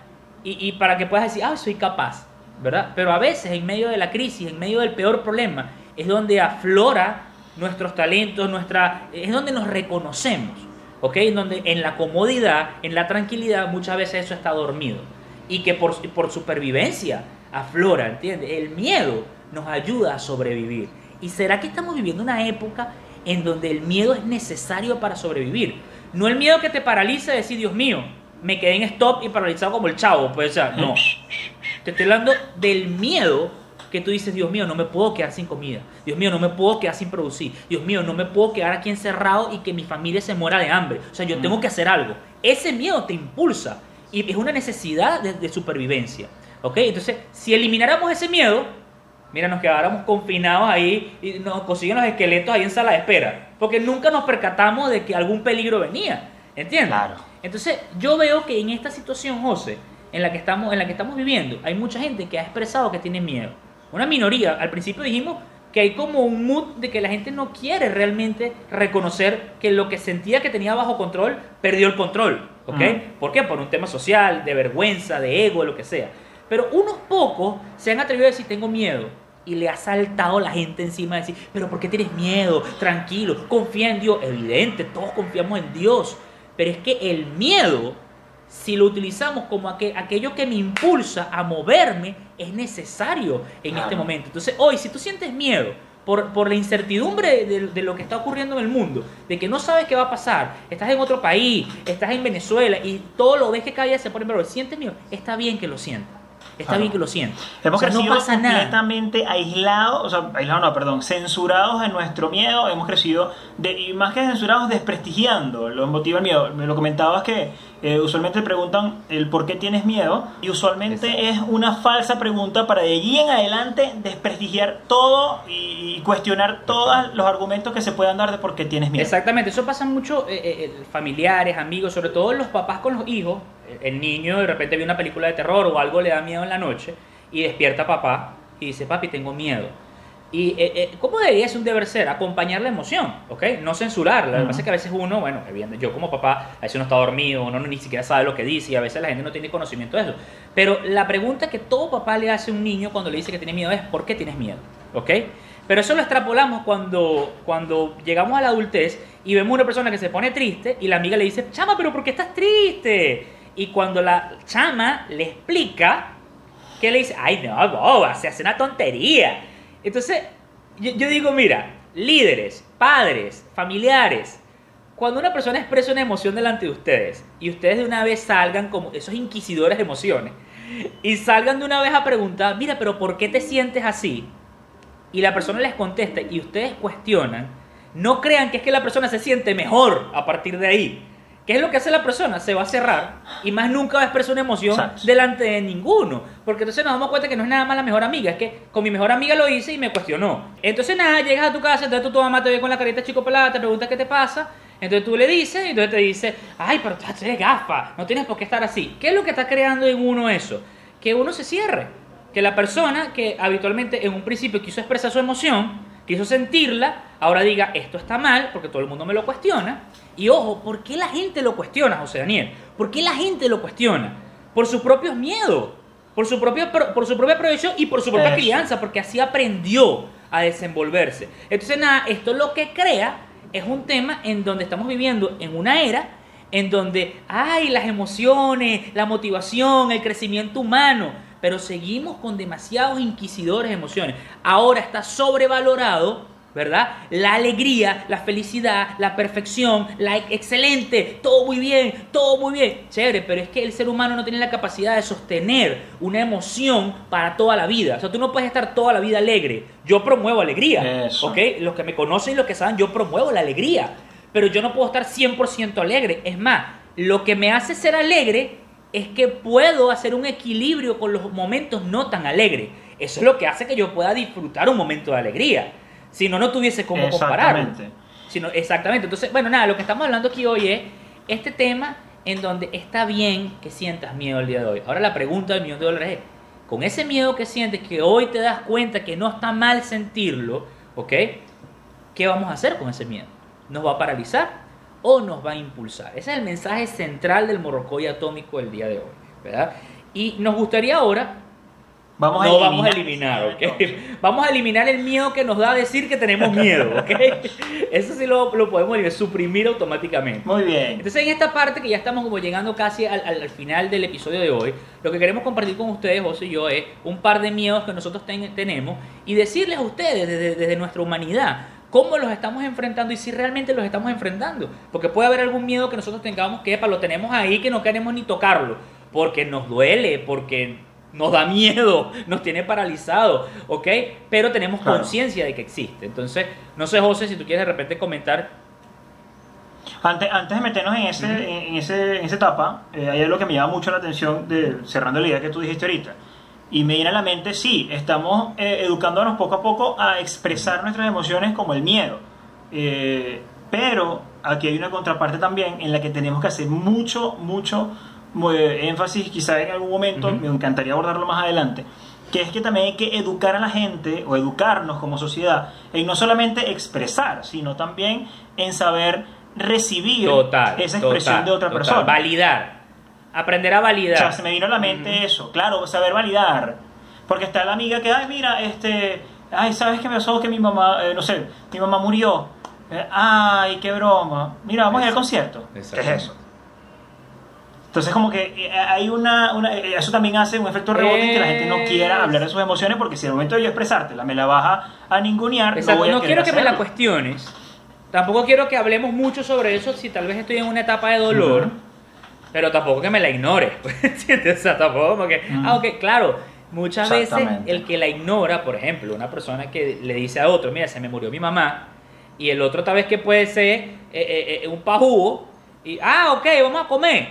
y, y para que puedas decir, ah, soy capaz, ¿verdad? Pero a veces en medio de la crisis, en medio del peor problema, es donde aflora nuestros talentos, nuestra, es donde nos reconocemos, ¿ok? En donde en la comodidad, en la tranquilidad, muchas veces eso está dormido. Y que por, por supervivencia aflora, ¿entiendes? El miedo nos ayuda a sobrevivir. ¿Y será que estamos viviendo una época en donde el miedo es necesario para sobrevivir? No el miedo que te paraliza de decir, Dios mío, me quedé en stop y paralizado como el chavo. Pues, o sea, no. Te estoy hablando del miedo que tú dices, Dios mío, no me puedo quedar sin comida. Dios mío, no me puedo quedar sin producir. Dios mío, no me puedo quedar aquí encerrado y que mi familia se muera de hambre. O sea, yo tengo que hacer algo. Ese miedo te impulsa y es una necesidad de, de supervivencia. ¿Ok? Entonces, si elimináramos ese miedo, mira, nos quedáramos confinados ahí y nos consiguen los esqueletos ahí en sala de espera. Porque nunca nos percatamos de que algún peligro venía. ¿Entiendes?
Claro.
Entonces, yo veo que en esta situación, José, en la que estamos, en la que estamos viviendo, hay mucha gente que ha expresado que tiene miedo. Una minoría. Al principio dijimos que hay como un mood de que la gente no quiere realmente reconocer que lo que sentía que tenía bajo control perdió el control. ¿Ok?
Mm.
¿Por qué? Por un tema social, de vergüenza, de ego, lo que sea. Pero unos pocos se han atrevido a decir tengo miedo. Y le ha saltado la gente encima de decir, pero ¿por qué tienes miedo? Tranquilo, confía en Dios. Evidente, todos confiamos en Dios. Pero es que el miedo, si lo utilizamos como aqu- aquello que me impulsa a moverme, es necesario en este momento. Entonces, hoy, si tú sientes miedo por, por la incertidumbre de, de lo que está ocurriendo en el mundo, de que no sabes qué va a pasar, estás en otro país, estás en Venezuela y todo lo ves que cada día se pone peor, sientes miedo, está bien que lo sientas. Está
Claro.
bien que lo sientas.
Hemos
O sea,
crecido
no pasa nada.
completamente aislados, o sea, aislados no, perdón, censurados en nuestro miedo, hemos crecido, de, y más que censurados, desprestigiando, lo motiva el miedo. Me lo comentabas que eh, usualmente te preguntan el por qué tienes miedo, y usualmente
Exacto.
es una falsa pregunta para de allí en adelante desprestigiar todo y cuestionar todos los argumentos que se puedan dar de por qué tienes miedo.
Exactamente, eso pasa mucho eh, eh, eh, familiares, amigos, sobre todo los papás con los hijos. El- El niño de repente ve una película de terror o algo le da miedo en la noche y despierta a papá y dice, papi, tengo miedo. Y eh, eh, ¿cómo debería ser un deber ser? Acompañar la emoción, ¿ok? No censurarla. Lo que pasa es que a veces uno, bueno, yo como papá, a veces uno está dormido, uno ni siquiera sabe lo que dice y a veces la gente no tiene conocimiento de eso. Pero la pregunta que todo papá le hace a un niño cuando le dice que tiene miedo es, ¿por qué tienes miedo? ¿Ok? Pero eso lo extrapolamos cuando, cuando llegamos a la adultez y vemos una persona que se pone triste y la amiga le dice, chama, pero ¿por qué estás triste? Y cuando la chama le explica, que le dice, ay no, boba, se hace una tontería. Entonces, yo, digo, mira, líderes, padres, familiares, cuando una persona expresa una emoción delante de ustedes y ustedes de una vez salgan como esos inquisidores de emociones y salgan de una vez a preguntar, mira, pero ¿por qué te sientes así? Y la persona les contesta y ustedes cuestionan, no crean que es que la persona se siente mejor a partir de ahí. ¿Qué es lo que hace la persona? Se va a cerrar y más nunca va a expresar una emoción
Exacto.
delante de ninguno. Porque entonces nos damos cuenta que no es nada más la mejor amiga, es que con mi mejor amiga lo hice y me cuestionó. Entonces nada, llegas a tu casa, entonces tu, tu mamá te ve con la carita chico pelada, te pregunta qué te pasa, entonces tú le dices y entonces te dice, ay, pero tú eres gafa, no tienes por qué estar así. ¿Qué es lo que está creando en uno eso? Que uno se cierre. Que la persona que habitualmente en un principio quiso expresar su emoción, quiso sentirla, ahora diga, esto está mal, porque todo el mundo me lo cuestiona. Y ojo, ¿por qué la gente lo cuestiona, José Daniel? ¿Por qué la gente lo cuestiona? Por sus propios miedos, por su propia, por su propia proyección y por su propia crianza, porque así aprendió a desenvolverse. Entonces, nada, esto lo que crea es un tema en donde estamos viviendo en una era en donde hay las emociones, la motivación, el crecimiento humano, pero seguimos con demasiados inquisidores de emociones. Ahora está sobrevalorado, ¿verdad? La alegría, la felicidad, la perfección, la ex- excelente, todo muy bien, todo muy bien. Chévere, pero es que el ser humano no tiene la capacidad de sostener una emoción para toda la vida. O sea, tú no puedes estar toda la vida alegre. Yo promuevo alegría,
Eso.
¿ok? Los que me conocen y los que saben, yo promuevo la alegría. Pero yo no puedo estar 100% alegre. Es más, lo que me hace ser alegre es que puedo hacer un equilibrio con los momentos no tan alegres. Eso es lo que hace que yo pueda disfrutar un momento de alegría. Si no, no tuviese cómo compararlo.
Exactamente.
Sino, exactamente. Entonces, bueno, nada, lo que estamos hablando aquí hoy es este tema en donde está bien que sientas miedo el día de hoy. Ahora la pregunta del millón de dólares es, con ese miedo que sientes, que hoy te das cuenta que no está mal sentirlo, ¿ok? ¿Qué vamos a hacer con ese miedo? ¿Nos va a paralizar o nos va a impulsar? Ese es el mensaje central del morrocoy atómico del día de hoy, ¿verdad? Y nos gustaría ahora
Vamos
no
a
vamos a
eliminar-
¿ok? Vamos a eliminar el miedo que nos da decir que tenemos miedo, ¿ok? Eso sí lo, lo podemos eliminar, suprimir automáticamente.
Muy bien.
Entonces en esta parte que ya estamos como llegando casi al, al- al final del episodio de hoy, lo que queremos compartir con ustedes, José y yo, es un par de miedos que nosotros ten- tenemos y decirles a ustedes desde, desde nuestra humanidad cómo los estamos enfrentando y si realmente los estamos enfrentando. Porque puede haber algún miedo que nosotros tengamos que, epa, lo tenemos ahí, que no queremos ni tocarlo, porque nos duele, porque nos da miedo, nos tiene paralizado, ¿ok? Pero tenemos
Claro.
conciencia de que existe. Entonces, no sé, José, si tú quieres de repente comentar.
Antes, antes de meternos en, ese, en, en ese, en esa etapa, eh, hay algo que me llama mucho la atención, de, cerrando la idea que tú dijiste ahorita. Y me viene a la mente, sí, estamos eh, educándonos poco a poco a expresar nuestras emociones como el miedo. Eh, pero aquí hay una contraparte también en la que tenemos que hacer mucho, mucho mu- énfasis, quizá en algún momento, me encantaría abordarlo más adelante, que es que también hay que educar a la gente o educarnos como sociedad en no solamente expresar, sino también en saber recibir
Total.
esa expresión
total,
de otra
total.
persona.
Validar. Aprender a validar.
O sea, se me vino a la mente eso, claro, saber validar. Porque está la amiga que, ay, mira, este, ay, ¿sabes qué me pasó? Que mi mamá, eh, no sé, mi mamá murió. Eh, ay, qué broma. Mira, vamos a ir al concierto. ¿Qué es eso? Entonces, como que eh, hay una, una- eh, Eso también hace un efecto rebote en que la gente no quiera hablar de sus emociones porque si al momento de yo expresártela me la vas a, ningunear,
Exacto,
no voy a
no quiero que me la
hacerlo.
cuestiones. Tampoco quiero que hablemos mucho sobre eso si tal vez estoy en una etapa de dolor.
Ujú.
Pero tampoco que me la ignores. ¿Entiendes? O sea, tampoco como que.
Ujú.
Ah, ok, claro. Muchas veces el que la ignora, por ejemplo, una persona que le dice a otro, mira, se me murió mi mamá, y el otro tal vez que puede ser eh, eh, eh, un pajugo, y, ah, ok, vamos a comer,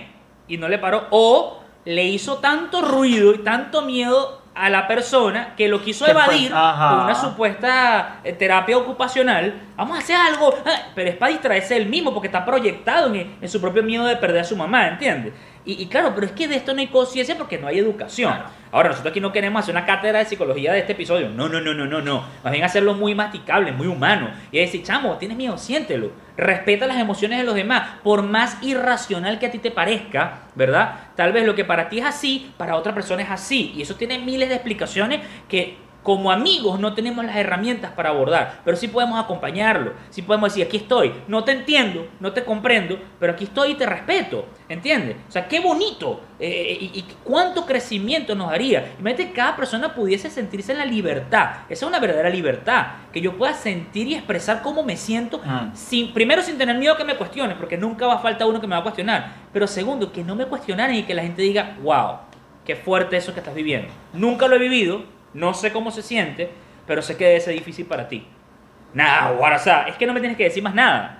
y no le paró, o le hizo tanto ruido y tanto miedo a la persona que lo quiso evadir
ajá.
con una supuesta eh, terapia ocupacional. Vamos a hacer algo, ah, pero es para distraerse él mismo porque está proyectado en, en su propio miedo de perder a su mamá, ¿entiendes? Y, y claro, pero es que de esto no hay conciencia porque no hay educación. Ahora, nosotros aquí no queremos hacer una cátedra de psicología de este episodio. No, no, no, no, no, no. Más bien hacerlo muy masticable, muy humano. Y decir, chamo, tienes miedo, siéntelo. Respeta las emociones de los demás. Por más irracional que a ti te parezca, ¿verdad? Tal vez lo que para ti es así, para otra persona es así. Y eso tiene miles de explicaciones que como amigos no tenemos las herramientas para abordar, pero sí podemos acompañarlo, sí podemos decir, aquí estoy, no te entiendo, no te comprendo, pero aquí estoy y te respeto, ¿entiendes? O sea, qué bonito eh, y, y cuánto crecimiento nos daría. Imagínate que cada persona pudiese sentirse en la libertad, esa es una verdadera libertad, que yo pueda sentir y expresar cómo me siento, sin, primero sin tener miedo que me cuestionen, porque nunca va a faltar uno que me va a cuestionar, pero segundo, que no me cuestionaran y que la gente diga, wow, qué fuerte eso que estás viviendo. Nunca lo he vivido, no sé cómo se siente, pero sé que debe ser difícil para ti. Nada, guara, o sea, es que no me tienes que decir más nada.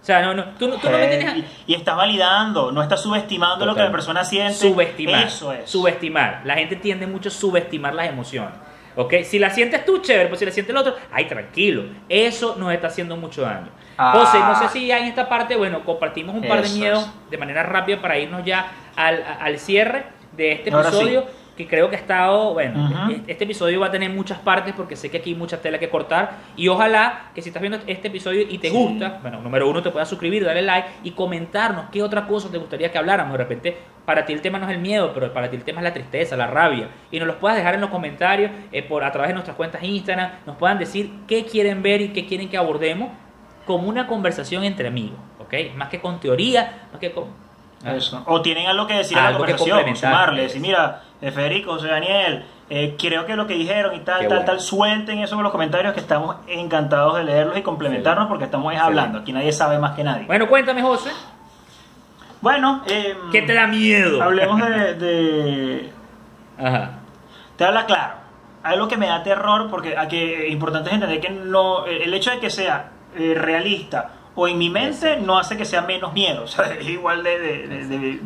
O sea, no, no, tú, no- tú no me tienes...
y, y estás validando, no estás subestimando lo que la persona siente.
Subestimar.
Eso es.
Subestimar. La gente tiende mucho a subestimar las emociones. ¿Ok? Si la sientes tú, chévere, pues si la siente el otro, ay, tranquilo. Eso nos está haciendo mucho daño.
Ah.
José, no sé si ya en esta parte, bueno, compartimos un par de miedos
es.
de manera rápida para irnos ya al, al cierre de este
Ahora
episodio.
sí.
Que creo que ha estado, bueno,
Ujú.
este- este episodio va a tener muchas partes porque sé que aquí hay mucha tela que cortar. Y ojalá que si estás viendo este episodio y te
Sí.
gusta, bueno, número uno, te puedas suscribir, darle like y comentarnos qué otra cosa te gustaría que habláramos. De repente, para ti el tema no es el miedo, pero para ti el tema es la tristeza, la rabia. Y nos los puedas dejar en los comentarios eh, por, a través de nuestras cuentas Instagram. Nos puedan decir qué quieren ver y qué quieren que abordemos como una conversación entre amigos, ¿ok? Más que con teoría, más que con... Ah.
Eso. O tienen algo que decir a la
Algo
conversación, sumarle, decir, mira, eh, Federico, José Daniel, eh, creo que lo que dijeron y tal,
Qué
tal,
bueno.
tal, suelten eso en los comentarios que estamos encantados de leerlos y complementarnos porque estamos hablando, aquí nadie sabe más que nadie.
Bueno, cuéntame, José,
Bueno, eh,
¿qué te da miedo?
hablemos de, de-
Ajá.
Te habla claro. Algo que me da terror, porque aquí es importante entender que no, el hecho de que sea eh, realista o en mi mente no hace que sea menos miedo, o sea, es igual de, de, de- de-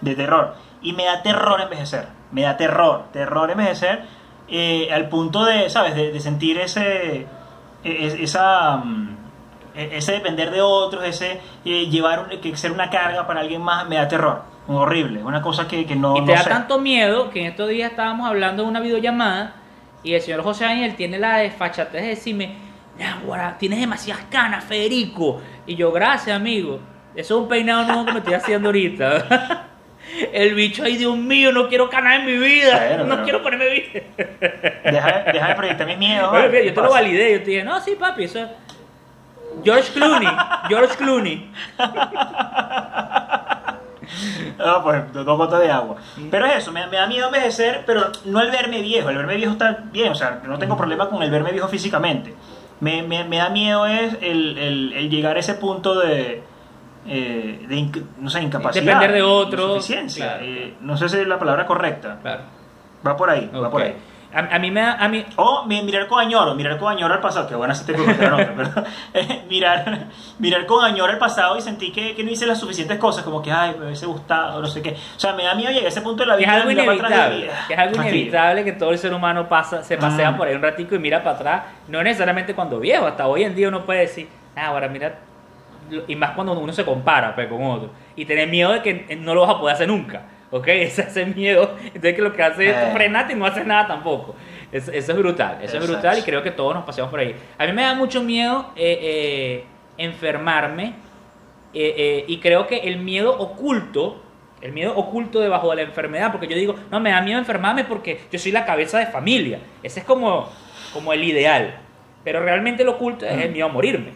de terror. Y me da terror envejecer, me da terror, terror envejecer eh, al punto de, ¿sabes? De, sentir ese, e- es- esa, mm, e- ese depender de otros, ese eh, llevar, un- que ser una carga para alguien más, me da terror, horrible, una cosa que, que no,
Y te
no
da
sé.
tanto miedo que en estos días estábamos hablando de una videollamada y el señor José Daniel tiene la desfachatez de decirme, "Náguara, tienes demasiadas canas, Federico. Y yo, gracias, amigo. Eso es un peinado nuevo que me estoy haciendo ahorita. El bicho, ay Dios mío, no quiero canas en mi vida. No
pero-
quiero ponerme bien.
Deja, deja de proyectar ¿vale?
mira, yo
¿Qué
te lo validé. Yo te dije, no, sí, papi, eso es- George Clooney. George Clooney.
No, pues dos gotas de agua. Pero es eso, me, me da miedo envejecer, pero no el verme viejo. El verme viejo está bien, o sea, no tengo problema con el verme viejo físicamente. Me, me, me da miedo es el, el, el llegar a ese punto de, eh, de no sé, incapacidad.
Depender de otros,
insuficiencia.
claro.
Eh, no sé si es la palabra correcta.
Claro.
Va por ahí, va por ahí.
A, a mí me da, a mí,
O mi- mirar con añoro, mirar con añoro al pasado, que bueno, de cosas, no, pero eh, mirar, mirar con añoro al pasado y sentí que, que no hice las suficientes cosas, como que, ay, me hubiese gustado, no sé qué. O sea, me da miedo llegar a ese punto de la
que es
vida.
algo
mirar para atrás y-
inevitable, que es algo inevitable que todo el ser humano pasa, se pasea
Mm.
por ahí un ratico y mira para atrás, no necesariamente cuando viejo, hasta hoy en día uno puede decir, ah, ahora mira, y más cuando uno se compara pues, con otro, y tener miedo de que no lo vas a poder hacer nunca, ¿ok? Ese ese miedo, entonces que lo que hace es
Eh.
frenarte y no haces nada tampoco. Eso, eso es brutal, eso es brutal y creo que todos nos paseamos por ahí. A mí me da mucho miedo eh, eh, enfermarme eh, y creo que el miedo oculto, el miedo oculto debajo de la enfermedad, porque yo digo, no, me da miedo enfermarme porque yo soy la cabeza de familia. Ese es como, como el ideal. Pero realmente lo oculto es el miedo a morirme.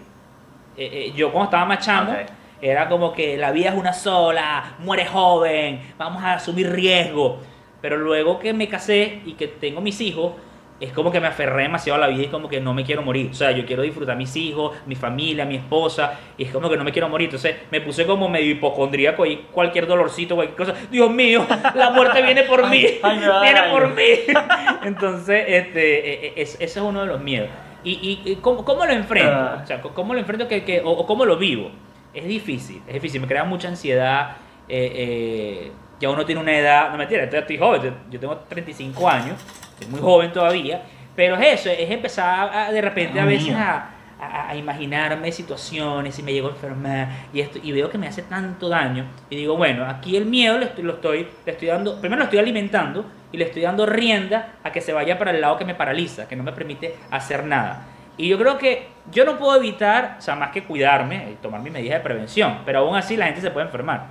Yo cuando estaba más chamo,
Ok.
Era como que la vida es una sola, muere joven, vamos a asumir riesgo. Pero luego que me casé y que tengo mis hijos, es como que me aferré demasiado a la vida y es como que no me quiero morir. O sea, yo quiero disfrutar mis hijos, mi familia, mi esposa, y es como que no me quiero morir. Entonces me puse como medio hipocondríaco y cualquier dolorcito, cualquier cosa. Dios mío, la muerte viene por mí, viene por mí. Entonces, este, eh, es- ese es uno de los miedos. ¿Y, y, cómo, cómo lo enfrento?
Ah.
O sea, ¿cómo lo enfrento que, que- o, o cómo lo vivo? Es difícil, es difícil, me crea mucha ansiedad. eh, eh, ya uno tiene una edad, no mentira, estoy, estoy joven, yo- tengo 35 años, soy muy joven todavía, pero es eso, es empezar a, de repente a veces a, a- a imaginarme situaciones y me llego a enfermar y esto y veo que me hace tanto daño y digo bueno aquí el miedo le estoy, lo estoy le estoy dando primero lo estoy alimentando y le estoy dando rienda a que se vaya para el lado que me paraliza que no me permite hacer nada y yo creo que yo no puedo evitar o sea más que cuidarme y tomar mis medidas de prevención pero aún así la gente se puede enfermar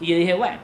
y yo dije bueno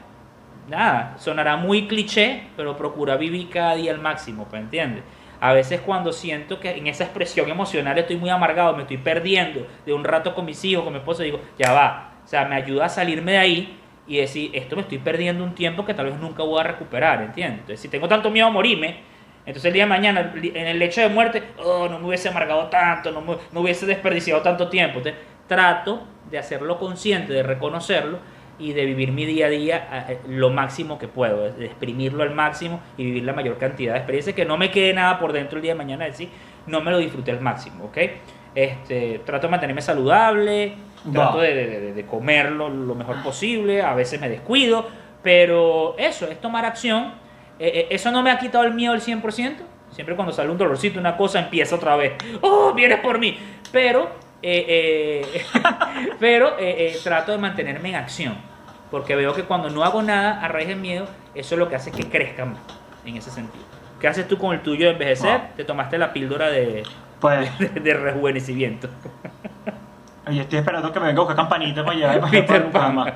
nada sonará muy cliché pero procura vivir cada día al máximo ¿pues entiendes? A veces cuando siento que en esa expresión emocional estoy muy amargado, me estoy perdiendo de un rato con mis hijos, con mi esposa, digo, ya va. O sea, me ayuda a salirme de ahí y decir, esto me estoy perdiendo un tiempo que tal vez nunca voy a recuperar, ¿entiendes? Entonces, si tengo tanto miedo a morirme, entonces el día de mañana, en el lecho de muerte, oh, no me hubiese amargado tanto, no, me, no hubiese desperdiciado tanto tiempo. Entonces, trato de hacerlo consciente, de reconocerlo y de vivir mi día a día eh, lo máximo que puedo, de exprimirlo al máximo y vivir la mayor cantidad de experiencias, que no me quede nada por dentro el día de mañana, decir, no me lo disfruté al máximo, ¿ok? Este, trato de mantenerme saludable, trato de- de- de comerlo lo mejor posible, a veces me descuido, pero eso, es tomar acción. Eh, eh, eso no me ha quitado el miedo al 100%. Siempre cuando sale un dolorcito, una cosa, empieza otra vez. ¡Oh, vienes por mí! Pero, eh, eh, pero trato de mantenerme en acción. Porque veo que cuando no hago nada a raíz del miedo, eso es lo que hace que crezca más en ese sentido. ¿Qué haces tú con el tuyo de envejecer?
Wow.
Te tomaste la píldora de,
Pues,
de, de rejuvenecimiento.
yo estoy esperando que me venga a buscar campanita para llevar para,
Peter Pan.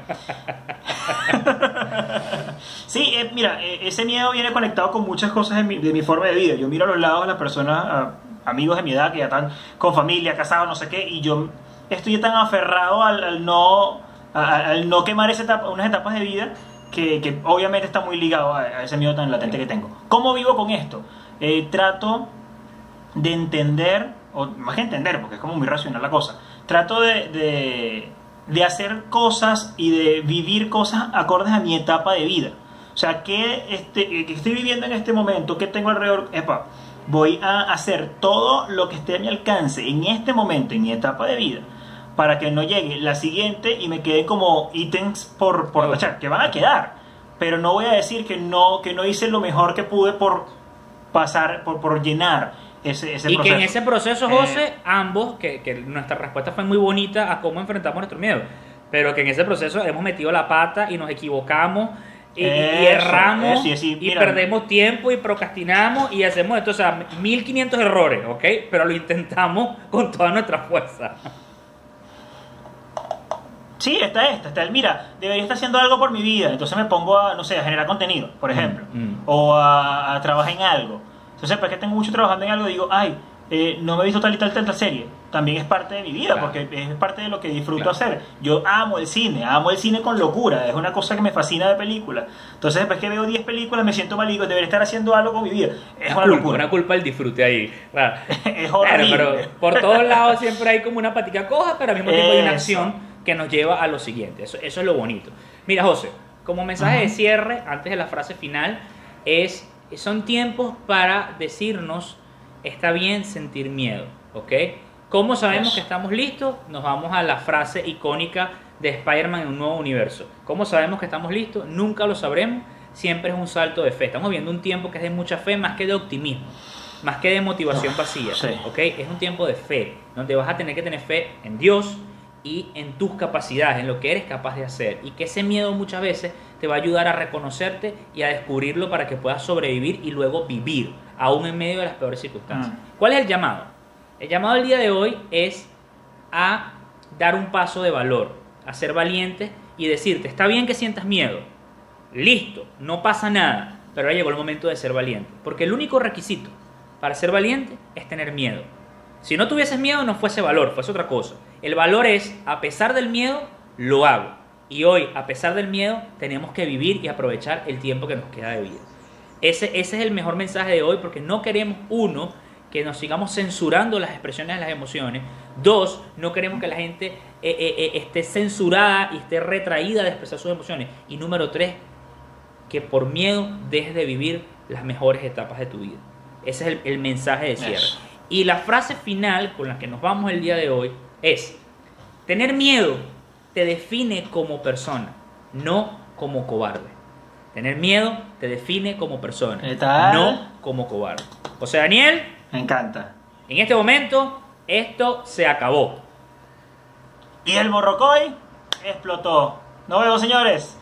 Sí, eh, mira, eh, ese miedo viene conectado con muchas cosas de mi, de mi forma de vida. Yo miro a los lados a las personas, a amigos de mi edad que ya están con familia, casados, no sé qué, y yo estoy tan aferrado al, al no a- al no quemar esa etapa, unas etapas de vida que, que obviamente está muy ligado a, a ese miedo tan latente que tengo. ¿Cómo vivo con esto? Eh, trato de entender, o más que entender, porque es como muy racional la cosa, trato de, de, de hacer cosas y de vivir cosas acordes a mi etapa de vida. O sea, que, este, que estoy viviendo en este momento, que tengo alrededor, epa, voy a hacer todo lo que esté a mi alcance en este momento, en mi etapa de vida, para que no llegue la siguiente y me quede como ítems por, por tachar, que van a quedar. Pero no voy a decir que no, que no hice lo mejor que pude por pasar, por, por llenar ese, ese
y
proceso.
que en ese proceso,
Eh,
José, ambos, que, que nuestra respuesta fue muy bonita a cómo enfrentamos nuestro miedo, pero que en ese proceso hemos metido la pata y nos equivocamos y, y- y
Eso,
erramos
eso, y así,
y
mira.
perdemos tiempo y procrastinamos y hacemos esto, o sea, 1500 errores, ¿ok? Pero lo intentamos con toda nuestra fuerza.
Sí, está esta, está el, mira, debería estar haciendo algo por mi vida, entonces me pongo a, no sé, a generar contenido, por ejemplo,
mm.
o a, a trabajar en algo. Entonces, pues que tengo mucho trabajando en algo, digo, ay, eh, no me he visto tal y tal tal serie. También es parte de mi vida,
Claro.
porque es parte de lo que disfruto
Claro.
hacer. Yo amo el cine, amo el cine con locura, es una cosa que me fascina de películas. Entonces, después que veo 10 películas, me siento mal y digo, debería estar haciendo algo con mi vida. Es una
culpa,
locura.
una culpa del disfrute ahí. Claro.
Es
Claro,
horrible.
pero por todos lados siempre hay como una patica coja, pero al mismo tiempo hay una acción que nos lleva a lo siguiente. Eso, eso es lo bonito. Mira, José, como mensaje de cierre, antes de la frase final, es son tiempos para decirnos está bien sentir miedo, ¿ok? ¿Cómo sabemos que estamos listos? Nos vamos a la frase icónica de Spider-Man en un nuevo universo. ¿Cómo sabemos que estamos listos? Nunca lo sabremos. Siempre es un salto de fe. Estamos viendo un tiempo que es de mucha fe más que de optimismo, más que de motivación
Ah,
vacía.
sí.
¿ok? Es un tiempo de fe, donde vas a tener que tener fe en Dios y en tus capacidades, en lo que eres capaz de hacer. Y que ese miedo muchas veces te va a ayudar a reconocerte y a descubrirlo para que puedas sobrevivir y luego vivir, aún en medio de las peores circunstancias.
Mm.
¿Cuál es el llamado? El llamado del día de hoy es a dar un paso de valor, a ser valiente y decirte, está bien que sientas miedo, listo, no pasa nada, pero ahora llegó el momento de ser valiente. Porque el único requisito para ser valiente es tener miedo. Si no tuvieses miedo no fuese valor, fuese otra cosa. El valor es, a pesar del miedo, lo hago. Y hoy, a pesar del miedo, tenemos que vivir y aprovechar el tiempo que nos queda de vida. Ese, ese es el mejor mensaje de hoy porque no queremos, uno, que nos sigamos censurando las expresiones de las emociones. Dos, no queremos que la gente eh, eh, eh, esté censurada y esté retraída de expresar sus emociones. Y número tres, que por miedo dejes de vivir las mejores etapas de tu vida. Ese es el, el mensaje de cierre. Y la frase final con la que nos vamos el día de hoy es, tener miedo te define como persona, no como cobarde. Tener miedo te define como persona,
¿Qué tal?
no como cobarde. O sea, Daniel,
Me encanta.
en este momento esto se acabó.
Y el morrocoy explotó. Nos vemos, señores.